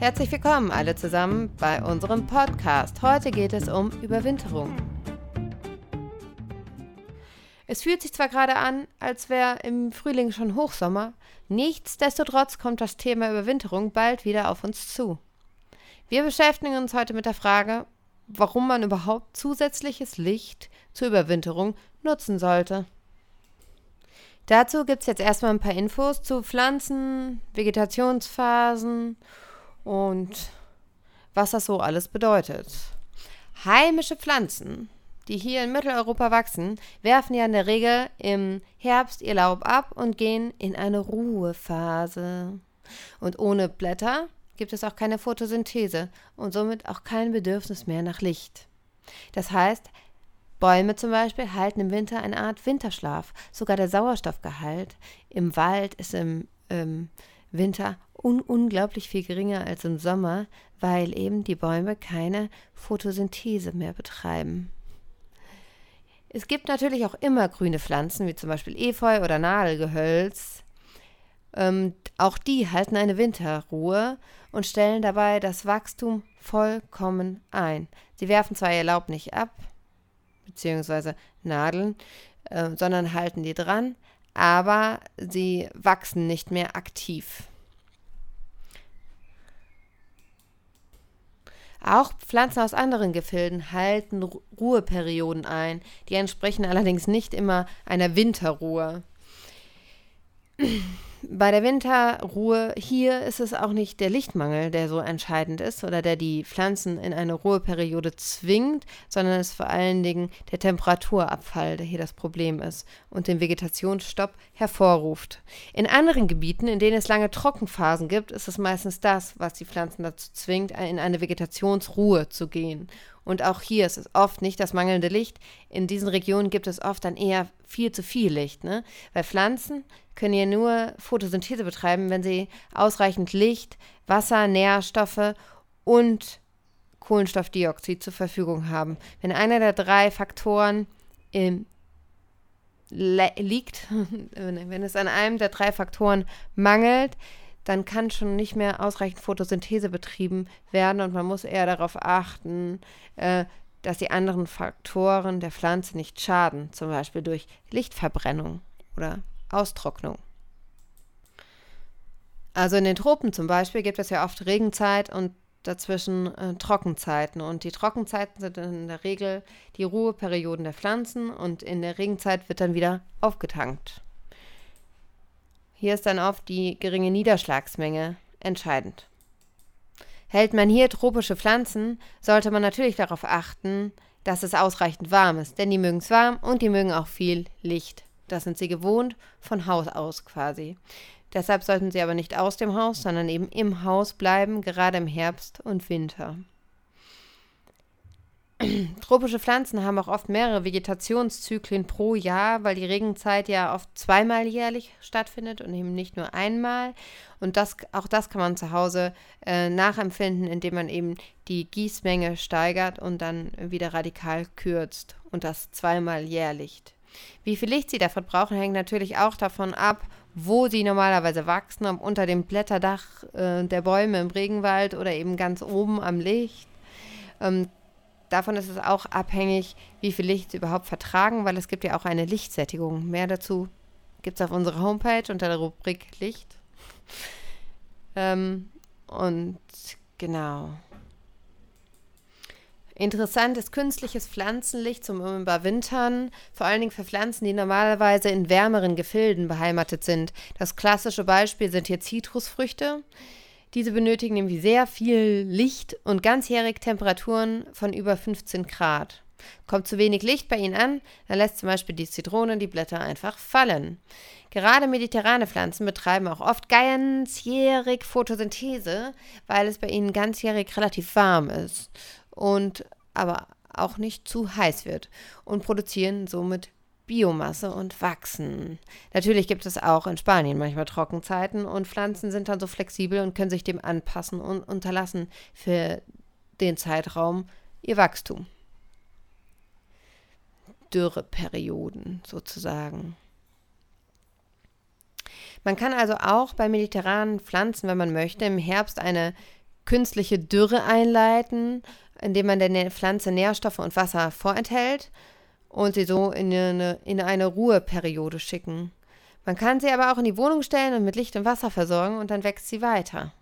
Herzlich willkommen alle zusammen bei unserem Podcast. Heute geht es um Überwinterung. Es fühlt sich zwar gerade an, als wäre im Frühling schon Hochsommer, nichtsdestotrotz kommt das Thema Überwinterung bald wieder auf uns zu. Wir beschäftigen uns heute mit der Frage, warum man überhaupt zusätzliches Licht zur Überwinterung nutzen sollte. Dazu gibt es jetzt erstmal ein paar Infos zu Pflanzen, Vegetationsphasen und was das so alles bedeutet. Heimische Pflanzen, die hier in Mitteleuropa wachsen, werfen ja in der Regel im Herbst ihr Laub ab und gehen in eine Ruhephase. Und ohne Blätter gibt es auch keine Photosynthese und somit auch kein Bedürfnis mehr nach Licht. Das heißt, Bäume zum Beispiel halten im Winter eine Art Winterschlaf. Sogar der Sauerstoffgehalt im Wald ist im ähm, Winter un unglaublich viel geringer als im Sommer, weil eben die Bäume keine Photosynthese mehr betreiben. Es gibt natürlich auch immer grüne Pflanzen, wie zum Beispiel Efeu oder Nadelgehölz. Ähm, auch die halten eine Winterruhe und stellen dabei das Wachstum vollkommen ein. Sie werfen zwar ihr Laub nicht ab, beziehungsweise Nadeln, äh, sondern halten die dran, aber sie wachsen nicht mehr aktiv. Auch Pflanzen aus anderen Gefilden halten Ruheperioden ein, die entsprechen allerdings nicht immer einer Winterruhe bei der Winterruhe hier ist es auch nicht der Lichtmangel, der so entscheidend ist oder der die Pflanzen in eine Ruheperiode zwingt, sondern es ist vor allen Dingen der Temperaturabfall, der hier das Problem ist und den Vegetationsstopp hervorruft. In anderen Gebieten, in denen es lange Trockenphasen gibt, ist es meistens das, was die Pflanzen dazu zwingt, in eine Vegetationsruhe zu gehen. Und auch hier ist es oft nicht das mangelnde Licht. In diesen Regionen gibt es oft dann eher viel zu viel Licht, ne? Weil Pflanzen können ja nur Photosynthese betreiben, wenn sie ausreichend Licht, Wasser, Nährstoffe und Kohlenstoffdioxid zur Verfügung haben. Wenn einer der drei Faktoren im liegt, wenn es an einem der drei Faktoren mangelt, dann kann schon nicht mehr ausreichend Photosynthese betrieben werden und man muss eher darauf achten, äh, dass die anderen Faktoren der Pflanze nicht schaden, zum Beispiel durch Lichtverbrennung oder Austrocknung. Also in den Tropen zum Beispiel gibt es ja oft Regenzeit und dazwischen äh, Trockenzeiten. Und die Trockenzeiten sind in der Regel die Ruheperioden der Pflanzen und in der Regenzeit wird dann wieder aufgetankt. Hier ist dann oft die geringe Niederschlagsmenge entscheidend. Hält man hier tropische Pflanzen, sollte man natürlich darauf achten, dass es ausreichend warm ist, denn die mögen es warm und die mögen auch viel Licht. Das sind sie gewohnt von Haus aus quasi. Deshalb sollten sie aber nicht aus dem Haus, sondern eben im Haus bleiben, gerade im Herbst und Winter. Tropische Pflanzen haben auch oft mehrere Vegetationszyklen pro Jahr, weil die Regenzeit ja oft zweimal jährlich stattfindet und eben nicht nur einmal. Und das, auch das kann man zu Hause äh, nachempfinden, indem man eben die Gießmenge steigert und dann wieder radikal kürzt und das zweimal jährlich. Wie viel Licht sie davon brauchen, hängt natürlich auch davon ab, wo sie normalerweise wachsen, ob unter dem Blätterdach äh, der Bäume im Regenwald oder eben ganz oben am Licht. Ähm, davon ist es auch abhängig, wie viel Licht sie überhaupt vertragen, weil es gibt ja auch eine Lichtsättigung. Mehr dazu gibt es auf unserer Homepage unter der Rubrik Licht. Ähm, und genau. Interessant ist künstliches Pflanzenlicht zum Überwintern, vor allen Dingen für Pflanzen, die normalerweise in wärmeren Gefilden beheimatet sind. Das klassische Beispiel sind hier Zitrusfrüchte. Diese benötigen nämlich sehr viel Licht und ganzjährig Temperaturen von über 15 Grad. Kommt zu wenig Licht bei ihnen an, dann lässt zum Beispiel die Zitrone die Blätter einfach fallen. Gerade mediterrane Pflanzen betreiben auch oft ganzjährig Photosynthese, weil es bei ihnen ganzjährig relativ warm ist und aber auch nicht zu heiß wird und produzieren somit Biomasse und wachsen. Natürlich gibt es auch in Spanien manchmal Trockenzeiten und Pflanzen sind dann so flexibel und können sich dem anpassen und unterlassen für den Zeitraum ihr Wachstum. Dürreperioden sozusagen. Man kann also auch bei mediterranen Pflanzen, wenn man möchte, im Herbst eine künstliche Dürre einleiten, indem man der Pflanze Nährstoffe und Wasser vorenthält und sie so in eine, in eine Ruheperiode schicken. Man kann sie aber auch in die Wohnung stellen und mit Licht und Wasser versorgen und dann wächst sie weiter.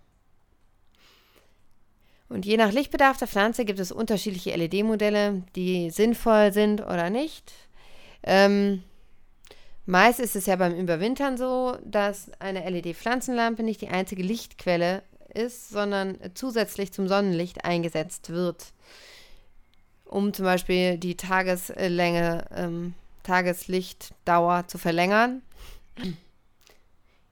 Und je nach Lichtbedarf der Pflanze gibt es unterschiedliche LED-Modelle, die sinnvoll sind oder nicht. Ähm, meist ist es ja beim Überwintern so, dass eine LED-Pflanzenlampe nicht die einzige Lichtquelle ist, sondern zusätzlich zum Sonnenlicht eingesetzt wird, um zum Beispiel die Tageslänge, ähm, Tageslichtdauer zu verlängern.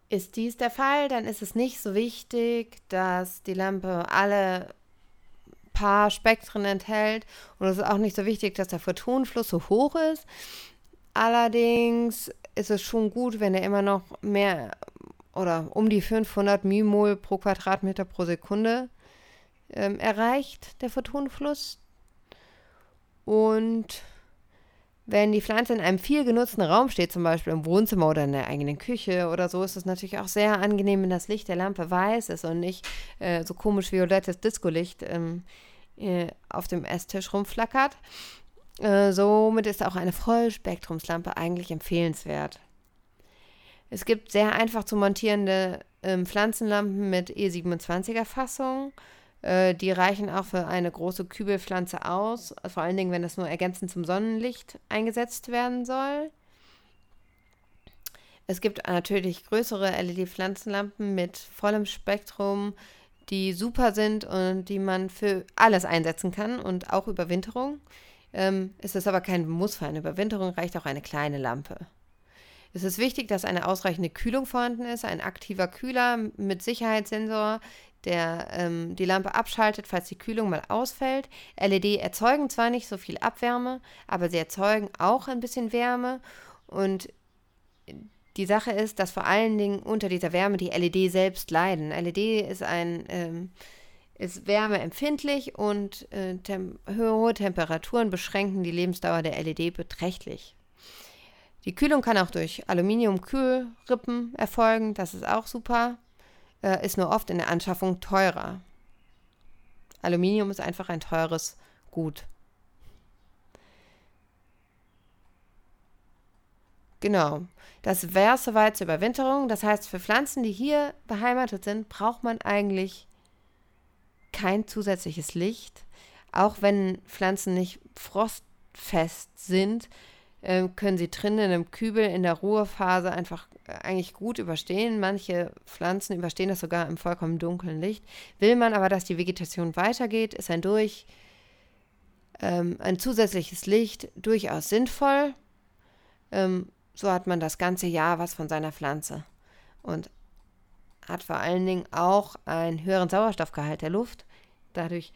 Ist dies der Fall, dann ist es nicht so wichtig, dass die Lampe alle paar Spektren enthält und es ist auch nicht so wichtig, dass der Photonenfluss so hoch ist. Allerdings ist es schon gut, wenn er immer noch mehr oder um die 500 Mimol pro Quadratmeter pro Sekunde ähm, erreicht, der Photonenfluss. Und wenn die Pflanze in einem viel genutzten Raum steht, zum Beispiel im Wohnzimmer oder in der eigenen Küche oder so, ist es natürlich auch sehr angenehm, wenn das Licht der Lampe weiß ist und nicht äh, so komisch violettes Discolicht ähm, äh, auf dem Esstisch rumflackert. Äh, somit ist auch eine Vollspektrumslampe eigentlich empfehlenswert. Es gibt sehr einfach zu montierende ähm, Pflanzenlampen mit E27er Fassung. Äh, die reichen auch für eine große Kübelpflanze aus, vor allen Dingen, wenn das nur ergänzend zum Sonnenlicht eingesetzt werden soll. Es gibt natürlich größere LED-Pflanzenlampen mit vollem Spektrum, die super sind und die man für alles einsetzen kann und auch Überwinterung. Ähm, es ist aber kein Muss für eine Überwinterung, reicht auch eine kleine Lampe. Es ist wichtig, dass eine ausreichende Kühlung vorhanden ist, ein aktiver Kühler mit Sicherheitssensor, der ähm, die Lampe abschaltet, falls die Kühlung mal ausfällt. LED erzeugen zwar nicht so viel Abwärme, aber sie erzeugen auch ein bisschen Wärme und die Sache ist, dass vor allen Dingen unter dieser Wärme die LED selbst leiden. LED ist ein ähm, ist wärmeempfindlich und äh, tem hohe Temperaturen beschränken die Lebensdauer der LED beträchtlich. Die Kühlung kann auch durch Aluminiumkühlrippen erfolgen, das ist auch super, äh, ist nur oft in der Anschaffung teurer. Aluminium ist einfach ein teures Gut. Genau. Das wäre soweit zur Überwinterung. Das heißt, für Pflanzen, die hier beheimatet sind, braucht man eigentlich kein zusätzliches Licht. Auch wenn Pflanzen nicht frostfest sind, können sie drinnen in einem Kübel in der Ruhephase einfach äh, eigentlich gut überstehen. Manche Pflanzen überstehen das sogar im vollkommen dunklen Licht. Will man aber, dass die Vegetation weitergeht, ist ein durch ähm, ein zusätzliches Licht durchaus sinnvoll. Ähm, so hat man das ganze Jahr was von seiner Pflanze und hat vor allen Dingen auch einen höheren Sauerstoffgehalt der Luft, dadurch,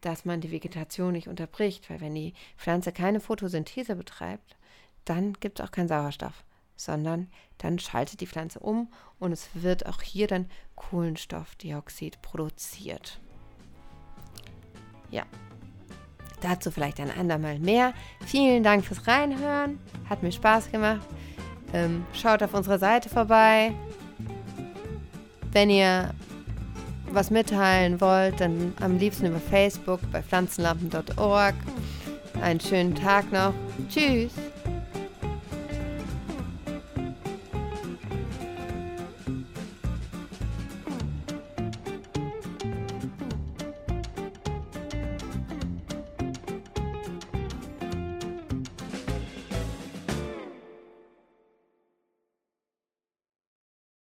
dass man die Vegetation nicht unterbricht, weil wenn die Pflanze keine Photosynthese betreibt, dann gibt es auch keinen Sauerstoff, sondern dann schaltet die Pflanze um und es wird auch hier dann Kohlenstoffdioxid produziert. Ja, Dazu vielleicht ein andermal mehr. Vielen Dank fürs Reinhören. Hat mir Spaß gemacht. Ähm, schaut auf unserer Seite vorbei. Wenn ihr was mitteilen wollt, dann am liebsten über Facebook bei pflanzenlampen.org. Einen schönen Tag noch. Tschüss.